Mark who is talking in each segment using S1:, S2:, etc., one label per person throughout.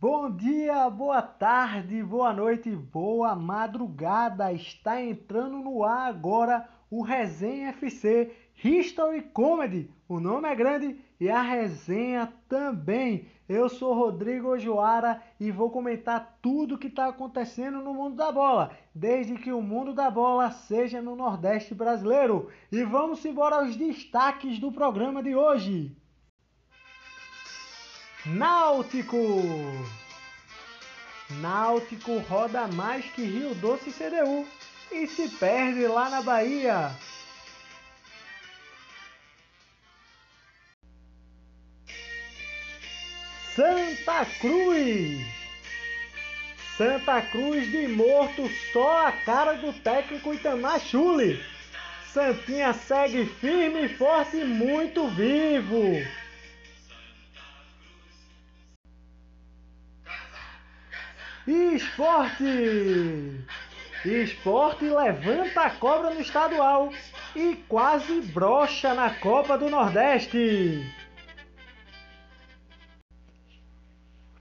S1: Bom dia, boa tarde, boa noite, boa madrugada. Está entrando no ar agora o Resenha FC History Comedy. O nome é grande e a resenha também. Eu sou Rodrigo Joara e vou comentar tudo que está acontecendo no mundo da bola, desde que o mundo da bola seja no Nordeste brasileiro. E vamos embora aos destaques do programa de hoje. Náutico! Náutico roda mais que Rio Doce CDU e se perde lá na Bahia. Santa Cruz! Santa Cruz de morto, só a cara do técnico Itamar. Santinha segue firme, forte e muito vivo. Esporte! Esporte levanta a cobra no estadual e quase brocha na Copa do Nordeste.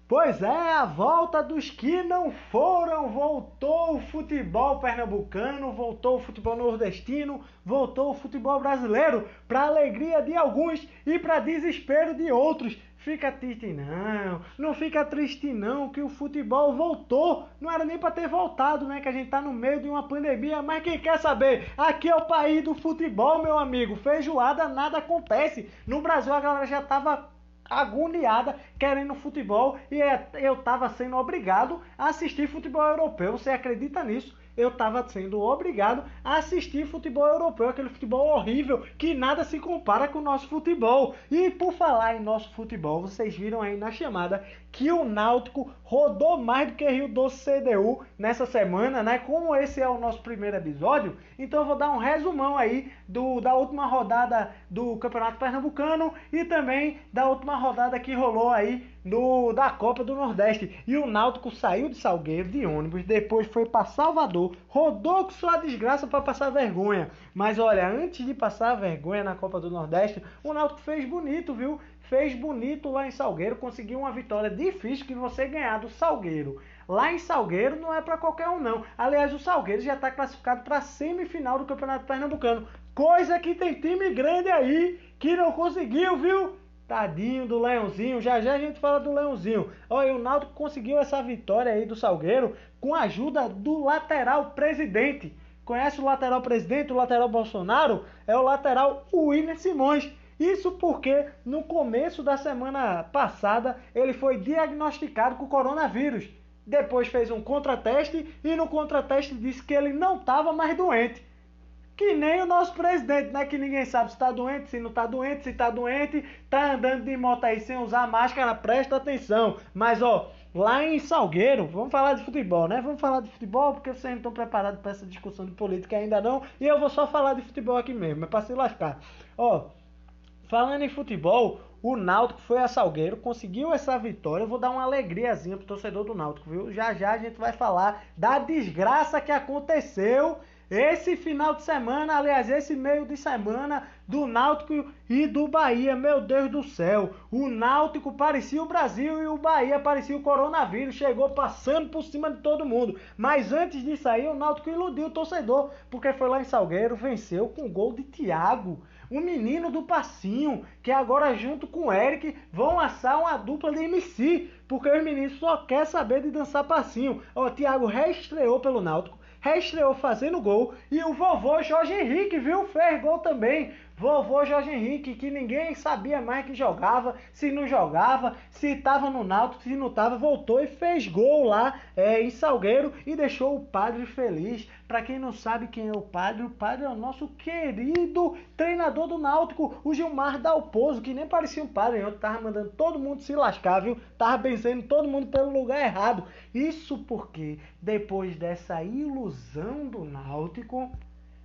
S1: Pois é, a volta dos que não foram. Voltou o futebol pernambucano, voltou o futebol nordestino, voltou o futebol brasileiro, para alegria de alguns e para desespero de outros. Fica triste não, não fica triste não que o futebol voltou. Não era nem para ter voltado, né? Que a gente tá no meio de uma pandemia, mas quem quer saber? Aqui é o país do futebol, meu amigo. Feijoada nada acontece. No Brasil a galera já tava agoniada querendo futebol e é, eu tava sendo obrigado a assistir futebol europeu. Você acredita nisso? Eu estava sendo obrigado a assistir futebol europeu, aquele futebol horrível que nada se compara com o nosso futebol. E por falar em nosso futebol, vocês viram aí na chamada que o Náutico rodou mais do que Rio Doce CDU nessa semana, né? Como esse é o nosso primeiro episódio, então eu vou dar um resumão aí do, da última rodada do Campeonato Pernambucano e também da última rodada que rolou aí no, da Copa do Nordeste. E o Náutico saiu de Salgueiro de ônibus, depois foi para Salvador, rodou com sua desgraça para passar vergonha. Mas olha, antes de passar vergonha na Copa do Nordeste, o Náutico fez bonito, viu? Fez bonito lá em Salgueiro, conseguiu uma vitória difícil que você ganhar do Salgueiro. Lá em Salgueiro não é para qualquer um não. Aliás, o Salgueiro já está classificado para a semifinal do Campeonato Pernambucano. Coisa que tem time grande aí que não conseguiu, viu? Tadinho do Leãozinho, já já a gente fala do Leãozinho. Olha, o Naldo conseguiu essa vitória aí do Salgueiro com a ajuda do lateral presidente. Conhece o lateral presidente, o lateral Bolsonaro? É o lateral William Simões. Isso porque no começo da semana passada ele foi diagnosticado com coronavírus. Depois fez um contrateste e no contrateste disse que ele não estava mais doente. Que nem o nosso presidente, né? Que ninguém sabe se está doente, se não está doente, se está doente, tá andando de moto aí sem usar máscara, presta atenção. Mas ó, lá em Salgueiro, vamos falar de futebol, né? Vamos falar de futebol porque vocês não estão preparados para essa discussão de política ainda não. E eu vou só falar de futebol aqui mesmo, é para se lascar. Ó, falando em futebol, o Náutico foi a Salgueiro, conseguiu essa vitória. Eu vou dar uma alegriazinha pro torcedor do Náutico, viu? Já já a gente vai falar da desgraça que aconteceu esse final de semana, aliás, esse meio de semana do Náutico e do Bahia, meu Deus do céu. O Náutico parecia o Brasil e o Bahia parecia o coronavírus, chegou passando por cima de todo mundo. Mas antes de sair, o Náutico iludiu o torcedor, porque foi lá em Salgueiro, venceu com o gol de Thiago, o menino do passinho, que agora junto com o Eric vão assar uma dupla de MC, porque os meninos só quer saber de dançar passinho. Ó, Thiago reestreou pelo Náutico reestreou fazendo gol. E o vovô Jorge Henrique, viu? Fez gol também. Vovô Jorge Henrique, que ninguém sabia mais que jogava, se não jogava, se estava no Náutico, se não estava, voltou e fez gol lá é, em Salgueiro e deixou o padre feliz. Para quem não sabe quem é o padre, o padre é o nosso querido treinador do Náutico, o Gilmar Dalpozo, que nem parecia um padre, eu tava mandando todo mundo se lascar, viu? Tava benzendo todo mundo pelo lugar errado. Isso porque depois dessa ilusão do Náutico,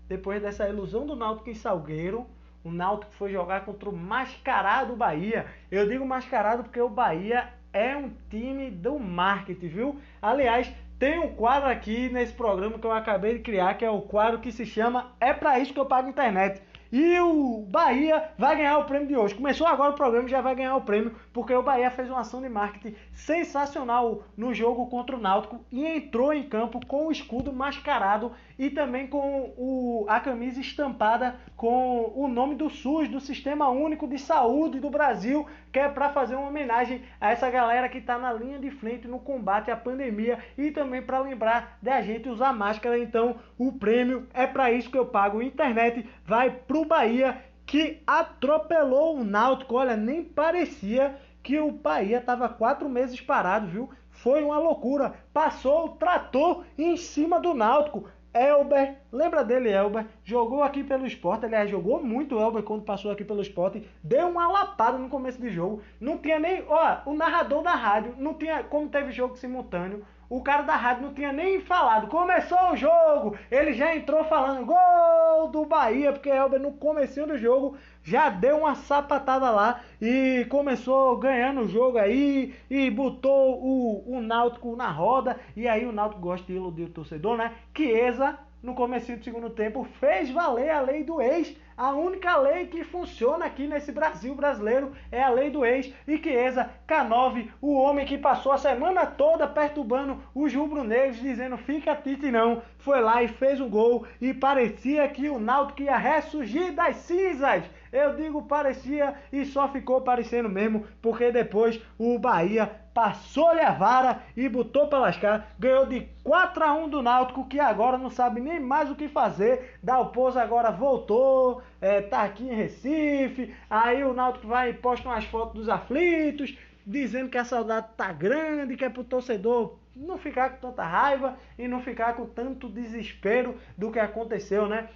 S1: depois dessa ilusão do Náutico em Salgueiro, o Náutico foi jogar contra o mascarado Bahia. Eu digo mascarado porque o Bahia é um time do marketing, viu? Aliás, tem um quadro aqui nesse programa que eu acabei de criar, que é o quadro que se chama É Pra Isso Que Eu Pago Internet. E o Bahia vai ganhar o prêmio de hoje. Começou agora o programa já vai ganhar o prêmio, porque o Bahia fez uma ação de marketing sensacional no jogo contra o Náutico e entrou em campo com o escudo mascarado e também com o, a camisa estampada com o nome do SUS, do Sistema Único de Saúde do Brasil, que é para fazer uma homenagem a essa galera que está na linha de frente no combate à pandemia e também para lembrar da gente usar máscara. Então, o prêmio é para isso que eu pago. Internet vai pro Bahia que atropelou o Náutico. Olha, nem parecia que o Bahia estava quatro meses parado, viu? Foi uma loucura. Passou o trator em cima do Náutico. Elber, lembra dele, Elber? Jogou aqui pelo esporte, aliás, jogou muito Elber quando passou aqui pelo esporte. Deu uma lapada no começo do jogo. Não tinha nem. Ó, o narrador da rádio, não tinha. Como teve jogo simultâneo, o cara da rádio não tinha nem falado. Começou o jogo, ele já entrou falando gol do Bahia, porque Elber no começo do jogo já deu uma sapatada lá e começou ganhando o jogo aí e botou o, o Náutico na roda. E aí o Náutico gosta de iludir o torcedor, né? Chiesa, no começo do segundo tempo, fez valer a lei do ex a única lei que funciona aqui nesse Brasil brasileiro é a lei do ex. E Chiesa, K9, o homem que passou a semana toda perturbando os rubro-negros, dizendo fica Tite não, foi lá e fez um gol e parecia que o Náutico ia ressurgir das cinzas. Eu digo parecia e só ficou parecendo mesmo, porque depois o Bahia passou-lhe a vara e botou para lascar. Ganhou de 4 a 1 do Náutico, que agora não sabe nem mais o que fazer. Dalpozo agora voltou, é, tá aqui em Recife. Aí o Náutico vai e posta umas fotos dos aflitos, dizendo que a saudade tá grande, que é pro torcedor não ficar com tanta raiva e não ficar com tanto desespero do que aconteceu, né?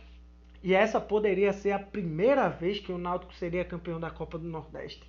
S1: E essa poderia ser a primeira vez que o Náutico seria campeão da Copa do Nordeste.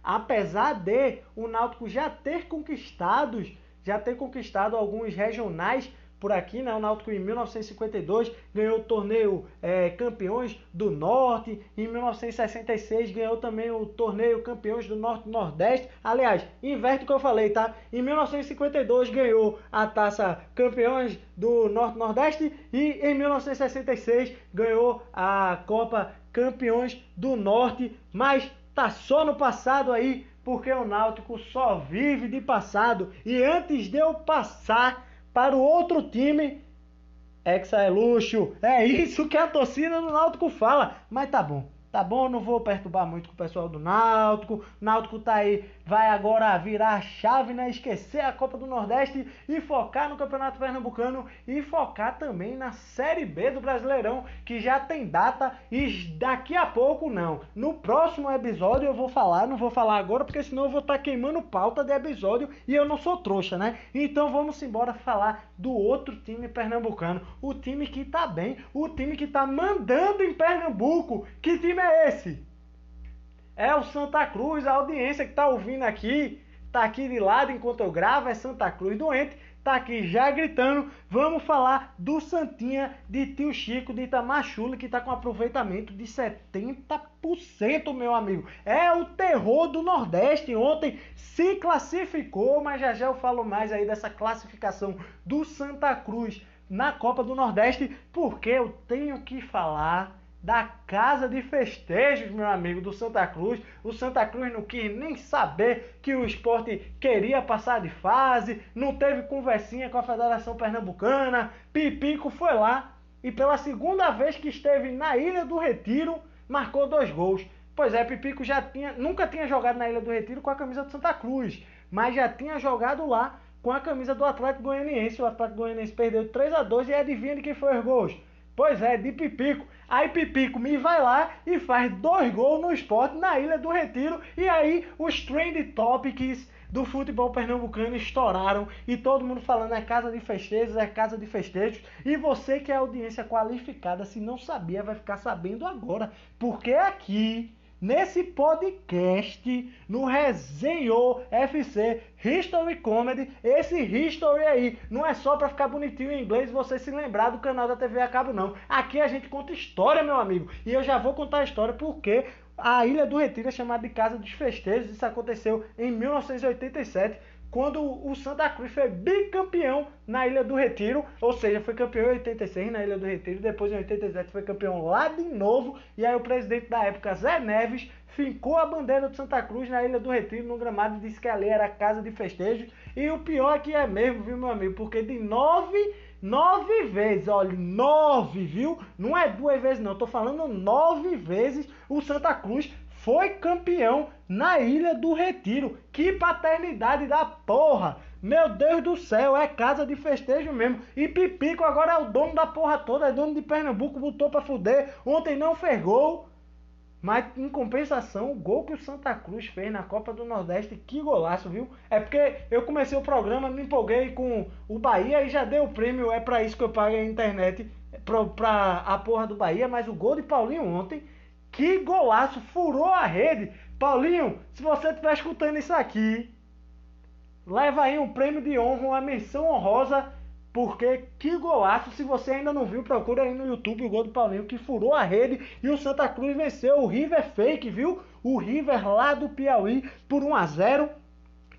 S1: Apesar de o Náutico já ter conquistado, já ter conquistado alguns regionais por aqui, né? O Náutico em 1952 ganhou o torneio é, Campeões do Norte, em 1966 ganhou também o torneio Campeões do Norte Nordeste. Aliás, inverte o que eu falei, tá? Em 1952 ganhou a taça Campeões do Norte Nordeste e em 1966 ganhou a Copa Campeões do Norte, mas tá só no passado aí, porque o Náutico só vive de passado. E antes de eu passar para o outro time, Hexa é luxo. É isso que a torcida do Náutico fala. Mas tá bom. Tá bom, não vou perturbar muito com o pessoal do Náutico. Náutico tá aí, vai agora virar a chave, né? Esquecer a Copa do Nordeste e focar no Campeonato Pernambucano e focar também na Série B do Brasileirão, que já tem data e daqui a pouco não. No próximo episódio eu vou falar, não vou falar agora porque senão eu vou estar tá queimando pauta de episódio e eu não sou trouxa, né? Então vamos embora falar do outro time pernambucano, o time que tá bem, o time que tá mandando em Pernambuco. Que time é esse? É o Santa Cruz, a audiência que tá ouvindo aqui, tá aqui de lado enquanto eu gravo, é Santa Cruz doente, tá aqui já gritando. Vamos falar do Santinha de Tio Chico de Itamachule, que tá com aproveitamento de 70%, meu amigo. É o terror do Nordeste. Ontem se classificou, mas já já eu falo mais aí dessa classificação do Santa Cruz na Copa do Nordeste, porque eu tenho que falar da casa de festejos, meu amigo, do Santa Cruz. O Santa Cruz não quis nem saber que o esporte queria passar de fase, não teve conversinha com a Federação Pernambucana. Pipico foi lá e pela segunda vez que esteve na Ilha do Retiro, marcou dois gols. Pois é, Pipico já tinha, nunca tinha jogado na Ilha do Retiro com a camisa do Santa Cruz, mas já tinha jogado lá com a camisa do Atlético Goianiense. O Atlético Goianiense perdeu 3 a 2 e adivinha de quem foi os gols? Pois é, de Pipico. Aí Pipico me vai lá e faz dois gols no esporte na Ilha do Retiro. E aí os trend topics do futebol pernambucano estouraram e todo mundo falando é casa de festejos, é casa de festejos. E você que é audiência qualificada, se não sabia, vai ficar sabendo agora. Porque aqui nesse podcast, no Resenhou FC History Comedy. Esse History aí não é só para ficar bonitinho em inglês e você se lembrar do canal da TV a cabo, não. Aqui a gente conta história, meu amigo. E eu já vou contar a história porque a Ilha do Retiro é chamada de Casa dos Festejos. Isso aconteceu em 1987 quando o Santa Cruz foi bicampeão na Ilha do Retiro, ou seja, foi campeão em 86 na Ilha do Retiro, depois em 87 foi campeão lá de novo, e aí o presidente da época, Zé Neves, fincou a bandeira do Santa Cruz na Ilha do Retiro, no gramado, disse que ali era casa de festejos, e o pior é que é mesmo, viu, meu amigo, porque de nove Nove vezes, olha, nove, viu? Não é duas vezes, não. Tô falando nove vezes o Santa Cruz foi campeão na Ilha do Retiro. Que paternidade da porra! Meu Deus do céu, é casa de festejo mesmo. E Pipico agora é o dono da porra toda, é dono de Pernambuco, botou pra fuder. Ontem não fez gol. Mas em compensação, o gol que o Santa Cruz fez na Copa do Nordeste, que golaço, viu? É porque eu comecei o programa, me empolguei com o Bahia e já deu o prêmio, é para isso que eu pago a internet, pra, pra a porra do Bahia. Mas o gol de Paulinho ontem, que golaço, furou a rede. Paulinho, se você estiver escutando isso aqui, leva aí um prêmio de honra, uma menção honrosa porque que golaço, se você ainda não viu, procura aí no YouTube o gol do Paulinho que furou a rede e o Santa Cruz venceu o River Fake, viu? O River lá do Piauí por 1 a 0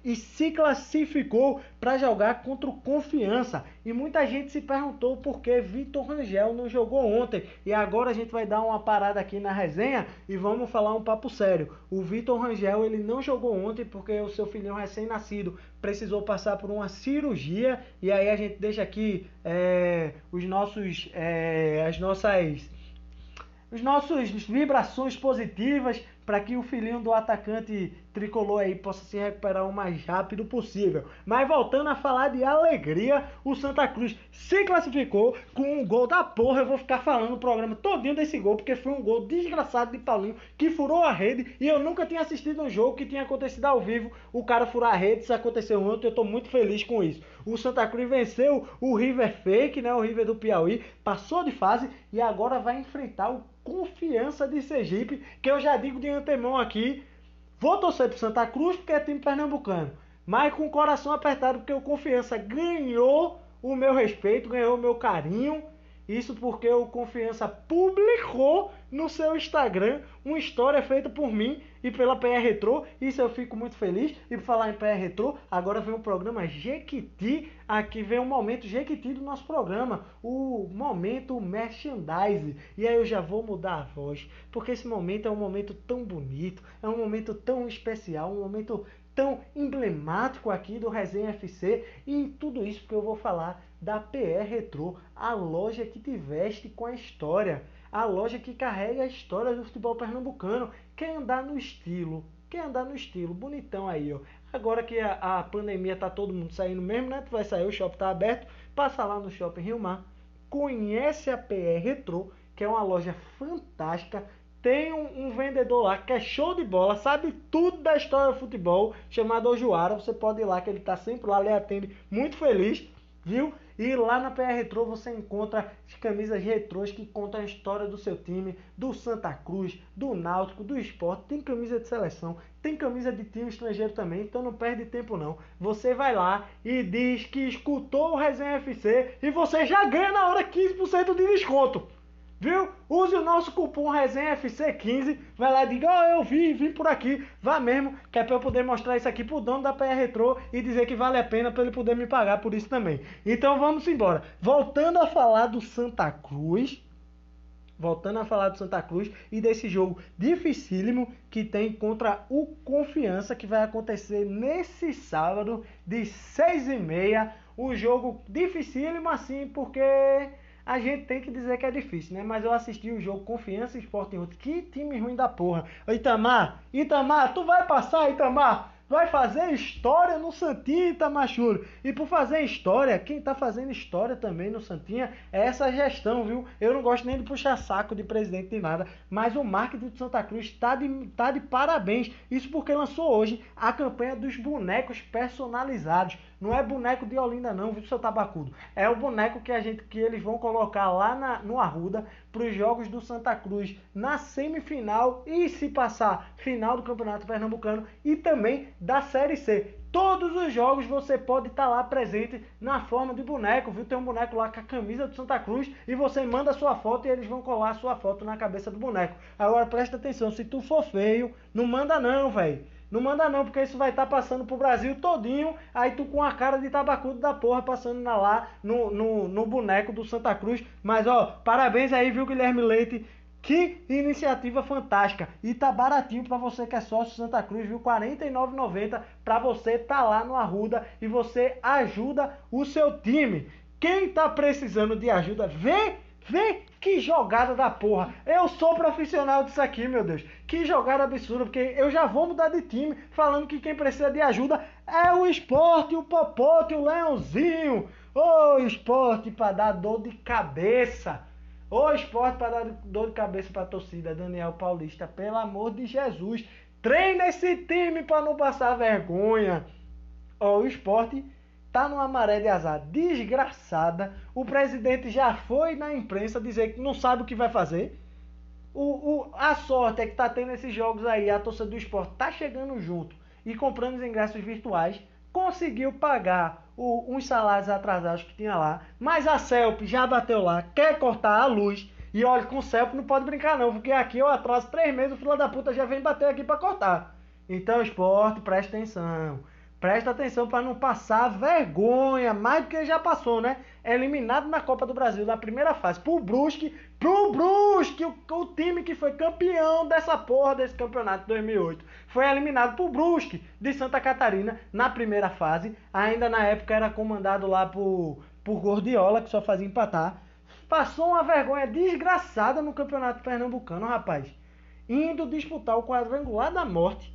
S1: e se classificou para jogar contra o Confiança. E muita gente se perguntou por que Vitor Rangel não jogou ontem. E agora a gente vai dar uma parada aqui na resenha e vamos falar um papo sério. O Vitor Rangel ele não jogou ontem porque o seu filhinho recém-nascido precisou passar por uma cirurgia. E aí a gente deixa aqui é, os nossos, é, as nossas os nossos vibrações positivas para que o filhinho do atacante tricolor aí possa se recuperar o mais rápido possível. Mas voltando a falar de alegria, o Santa Cruz se classificou com um gol da porra. Eu vou ficar falando o programa todinho desse gol, porque foi um gol desgraçado de Paulinho que furou a rede e eu nunca tinha assistido um jogo que tinha acontecido ao vivo. O cara furar a rede, isso aconteceu ontem, eu tô muito feliz com isso. O Santa Cruz venceu o River Fake, né, o River do Piauí, passou de fase e agora vai enfrentar o Confiança de Sergipe, que eu já digo de antemão aqui, vou torcer pro Santa Cruz porque é time pernambucano, mas com o coração apertado porque o Confiança ganhou o meu respeito, ganhou o meu carinho isso porque o Confiança publicou no seu Instagram uma história feita por mim e pela PR Retro. Isso eu fico muito feliz. E por falar em PR Retro, agora vem o programa Jequiti. Aqui vem o momento Jequiti do nosso programa, o momento merchandise. E aí eu já vou mudar a voz, porque esse momento é um momento tão bonito, é um momento tão especial, um momento tão emblemático aqui do Resenha FC. E tudo isso porque eu vou falar da PR Retro, a loja que te veste com a história, a loja que carrega a história do futebol pernambucano. Quer andar no estilo, quer andar no estilo, bonitão aí, ó. Agora que a, a pandemia tá todo mundo saindo mesmo, né? Tu vai sair, o shopping tá aberto, passa lá no Shopping Rio Mar, conhece a PR Retro, que é uma loja fantástica, tem um, um, vendedor lá que é show de bola, sabe tudo da história do futebol, chamado Ojuara. Você pode ir lá, que ele está sempre lá, lhe atende muito feliz, viu? E lá na PR Retro você encontra as camisas retrôs que contam a história do seu time, do Santa Cruz, do Náutico, do esporte. Tem camisa de seleção, tem camisa de time estrangeiro também, então não perde tempo não. Você vai lá e diz que escutou o Resenha FC e você já ganha na hora 15% de desconto. Viu? Use o nosso cupom Resenha FC15. Vai lá e diga, oh, eu vi, vim por aqui. Vá mesmo, que é pra eu poder mostrar isso aqui pro dono da PR Retro e dizer que vale a pena para ele poder me pagar por isso também. Então vamos embora. Voltando a falar do Santa Cruz. Voltando a falar do Santa Cruz e desse jogo dificílimo que tem contra o Confiança, que vai acontecer nesse sábado, de 6 e meia. Um jogo dificílimo assim, porque a gente tem que dizer que é difícil, né? Mas eu assisti o jogo Confiança Esporte outro. Que time ruim da porra. Itamar, Itamar, tu vai passar, Itamar? vai fazer história no Santinha Itamachuro. E por fazer história, quem está fazendo história também no Santinha é essa gestão, viu? Eu não gosto nem de puxar saco de presidente nem nada, mas o marketing de Santa Cruz está de, tá de parabéns. Isso porque lançou hoje a campanha dos bonecos personalizados. Não é boneco de Olinda não, viu, seu tabacudo? É o boneco que a gente que eles vão colocar lá na, no Arruda para os jogos do Santa Cruz na semifinal e se passar final do Campeonato Pernambucano e também da Série C. Todos os jogos você pode estar tá lá presente na forma de boneco, viu? Tem um boneco lá com a camisa do Santa Cruz e você manda a sua foto e eles vão colar a sua foto na cabeça do boneco. Agora presta atenção, se tu for feio, não manda não, velho. Não manda não, porque isso vai estar tá passando pro Brasil todinho. Aí tu com a cara de tabacudo da porra passando na, lá no, no, no boneco do Santa Cruz. Mas ó, parabéns aí, viu, Guilherme Leite? Que iniciativa fantástica! E tá baratinho para você que é sócio Santa Cruz, viu? R$ 49,90 para você tá lá no Arruda e você ajuda o seu time. Quem tá precisando de ajuda, vê, vê que jogada da porra. Eu sou profissional disso aqui, meu Deus. Que jogada absurda, porque eu já vou mudar de time falando que quem precisa de ajuda é o esporte, o popote, o leãozinho. Ô, oh, esporte para dar dor de cabeça. O esporte para dar dor de cabeça para a torcida, Daniel Paulista, pelo amor de Jesus. Treina esse time para não passar vergonha. Ó, o esporte tá numa maré de azar desgraçada. O presidente já foi na imprensa dizer que não sabe o que vai fazer. O, o, a sorte é que tá tendo esses jogos aí, a torcida do esporte tá chegando junto e comprando os ingressos virtuais, conseguiu pagar o, uns salários atrasados que tinha lá. Mas a CELP já bateu lá, quer cortar a luz. E olha, com o CELP não pode brincar não, porque aqui eu atraso três meses, o filho da puta já vem bater aqui para cortar. Então, esporte, presta atenção. Presta atenção para não passar vergonha, mais do que já passou, né? Eliminado na Copa do Brasil na primeira fase pro Brusque, pro Brusque, o, o time que foi campeão dessa porra desse campeonato de 2008. Foi eliminado pro Brusque de Santa Catarina na primeira fase. Ainda na época era comandado lá por, por Gordiola, que só fazia empatar. Passou uma vergonha desgraçada no Campeonato Pernambucano, rapaz. Indo disputar o quadrangular da morte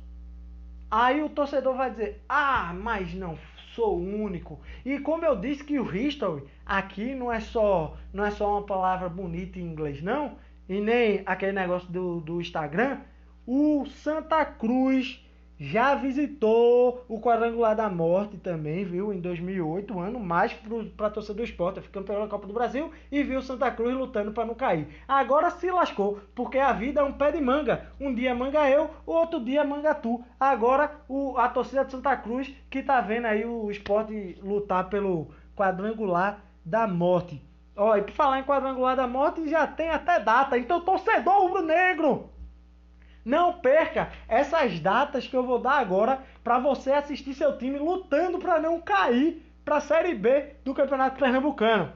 S1: Aí o torcedor vai dizer: Ah, mas não sou o único. E como eu disse que o history aqui não é só não é só uma palavra bonita em inglês, não, e nem aquele negócio do, do Instagram, o Santa Cruz já visitou o Quadrangular da Morte também, viu? Em 2008, ano mais para a torcida do esporte. Foi campeão da Copa do Brasil e viu Santa Cruz lutando para não cair. Agora se lascou, porque a vida é um pé de manga. Um dia manga eu, outro dia manga tu. Agora o, a torcida de Santa Cruz que tá vendo aí o esporte lutar pelo Quadrangular da Morte. Ó, e por falar em Quadrangular da Morte, já tem até data. Então, torcedor rubro-negro! Não perca essas datas que eu vou dar agora para você assistir seu time lutando para não cair para a Série B do Campeonato Pernambucano.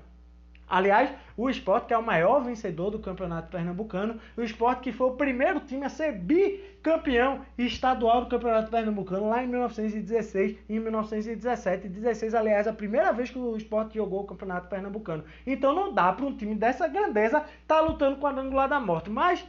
S1: Aliás, o esporte que é o maior vencedor do Campeonato Pernambucano, o esporte que foi o primeiro time a ser bicampeão estadual do Campeonato Pernambucano lá em 1916 e em 1917. 16, aliás, a primeira vez que o esporte jogou o Campeonato Pernambucano. Então não dá para um time dessa grandeza estar tá lutando com a angular da morte. Mas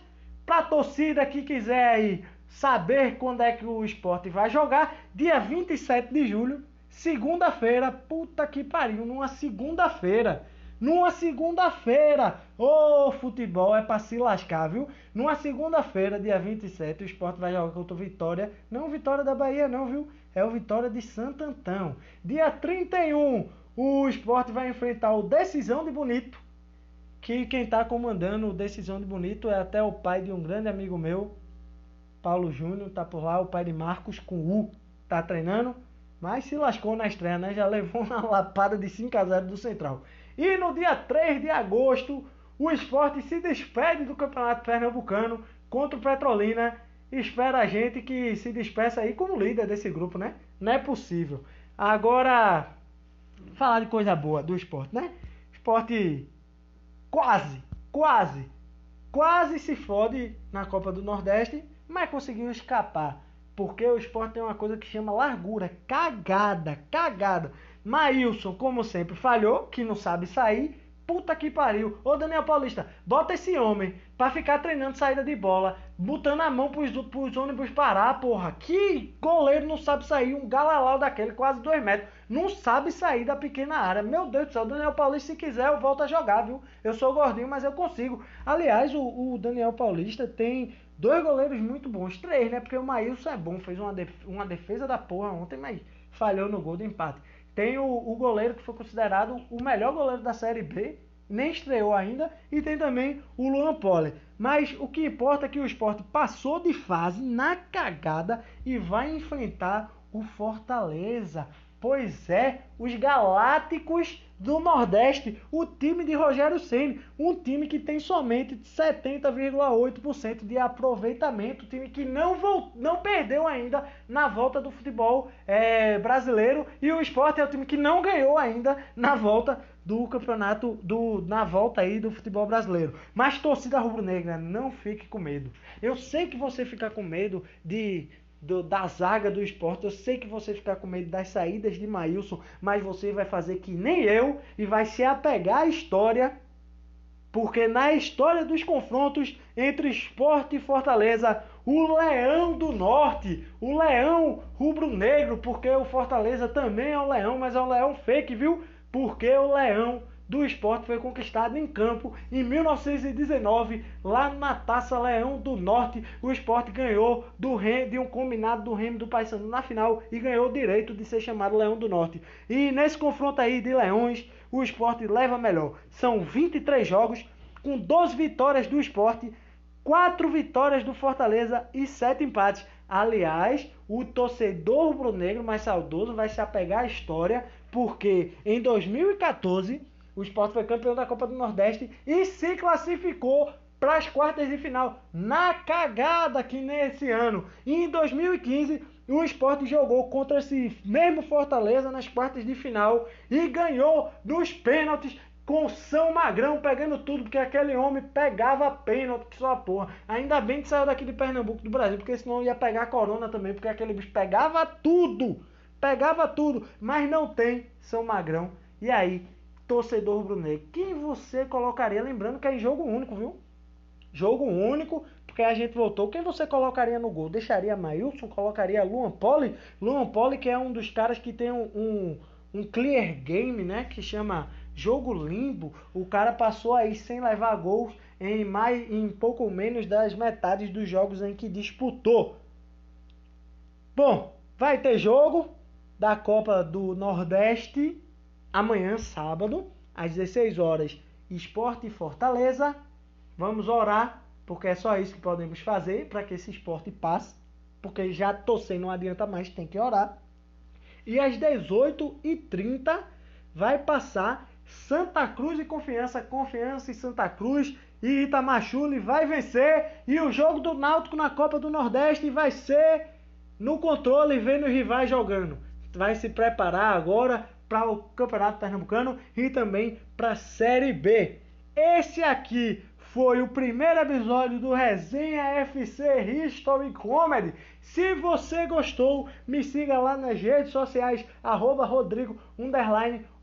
S1: para a torcida que quiser saber quando é que o esporte vai jogar, dia 27 de julho, segunda-feira, puta que pariu, numa segunda-feira. Numa segunda-feira, ô oh, futebol é para se lascar, viu? Numa segunda-feira, dia 27, o esporte vai jogar contra o Vitória. Não Vitória da Bahia, não, viu? É o Vitória de Santo Antão. Dia 31, o esporte vai enfrentar o Decisão de Bonito que quem está comandando o Decisão de Bonito é até o pai de um grande amigo meu, Paulo Júnior, tá por lá, o pai de Marcos com U, tá treinando, mas se lascou na estreia, né? Já levou uma lapada de 5 a 0 do Central. E no dia 3 de agosto, o esporte se despede do Campeonato Pernambucano contra o Petrolina. Espera a gente que se despeça aí como líder desse grupo, né? Não é possível. Agora, falar de coisa boa do esporte, né? Esporte quase, quase, quase se fode na Copa do Nordeste, mas conseguiu escapar. Porque o esporte tem uma coisa que chama largura, cagada, cagada. Maílson, como sempre, falhou, que não sabe sair. Puta que pariu. Ô Daniel Paulista, bota esse homem pra ficar treinando saída de bola, botando a mão pros, pros ônibus parar, porra. Que goleiro não sabe sair, um galalau daquele, quase dois metros, não sabe sair da pequena área. Meu Deus do céu, Daniel Paulista, se quiser, eu volto a jogar, viu? Eu sou gordinho, mas eu consigo. Aliás, o, o Daniel Paulista tem dois goleiros muito bons, três, né? Porque o Maílson é bom, fez uma, def uma defesa da porra ontem, mas falhou no gol do empate. Tem o, o goleiro que foi considerado o melhor goleiro da Série B, nem estreou ainda, e tem também o Luan Poli. Mas o que importa é que o esporte passou de fase na cagada e vai enfrentar o Fortaleza. Pois é, os Galácticos do Nordeste, o time de Rogério Ceni, um time que tem somente 70,8% de aproveitamento, time que não, volt, não perdeu ainda na volta do futebol é, brasileiro e o Sport é o time que não ganhou ainda na volta do campeonato do na volta aí do futebol brasileiro. Mas torcida rubro-negra, não fique com medo. Eu sei que você fica com medo de do, da zaga do esporte. Eu sei que você fica com medo das saídas de Maílson, mas você vai fazer que nem eu e vai se apegar à história, porque na história dos confrontos entre esporte e Fortaleza, o Leão do Norte, o Leão rubro-negro, porque o Fortaleza também é um leão, mas é um leão fake, viu? Porque o Leão do esporte foi conquistado em campo em 1919, lá na Taça Leão do Norte. O esporte ganhou do Rem, de um combinado do Remo do Paysandu na final e ganhou o direito de ser chamado Leão do Norte. E nesse confronto aí de leões, o esporte leva melhor. São 23 jogos, com 12 vitórias do esporte, 4 vitórias do Fortaleza e 7 empates. Aliás, o torcedor rubro-negro mais saudoso vai se apegar à história, porque em 2014 o Sport foi campeão da Copa do Nordeste e se classificou para as quartas de final. Na cagada que nesse ano. E em 2015, o Sport jogou contra esse mesmo Fortaleza nas quartas de final e ganhou nos pênaltis com São Magrão pegando tudo, porque aquele homem pegava pênalti só porra. Ainda bem que saiu daqui de Pernambuco do Brasil, porque senão ia pegar corona também, porque aquele bicho pegava tudo. Pegava tudo, mas não tem São Magrão. E aí, torcedor rubro-negro, quem você colocaria? Lembrando que é em jogo único, viu? Jogo único, porque a gente voltou. Quem você colocaria no gol? Deixaria Mailson? Colocaria Luan Poli? Luan Poli, que é um dos caras que tem um, um, um clear game, né? Que chama jogo limbo. O cara passou aí sem levar gols em, mais, em pouco menos das metades dos jogos em que disputou. Bom, vai ter jogo da Copa do Nordeste amanhã, sábado, às 16 horas, Esporte Fortaleza. Vamos orar, porque é só isso que podemos fazer para que esse esporte passe. Porque já torcer não adianta mais, tem que orar. E às 18h30 vai passar Santa Cruz e Confiança. Confiança e Santa Cruz. E Itamachule vai vencer. E o jogo do Náutico na Copa do Nordeste vai ser no controle, vendo os rivais jogando. Vai se preparar agora para o Campeonato Pernambucano e também para a Série B. Esse aqui foi o primeiro episódio do Resenha FC History Comedy. Se você gostou, me siga lá nas redes sociais, arroba Rodrigo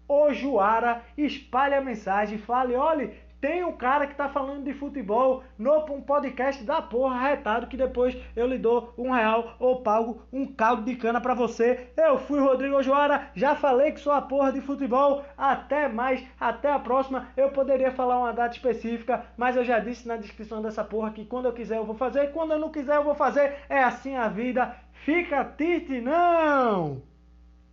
S1: Ojuara, espalhe a mensagem, fale, olhe, tem um cara que tá falando de futebol no um podcast da porra retado que depois eu lhe dou um real ou pago um caldo de cana para você. Eu fui Rodrigo Joara, já falei que sou a porra de futebol. Até mais, até a próxima. Eu poderia falar uma data específica, mas eu já disse na descrição dessa porra que quando eu quiser eu vou fazer, quando eu não quiser eu vou fazer. É assim a vida. Fica tite não!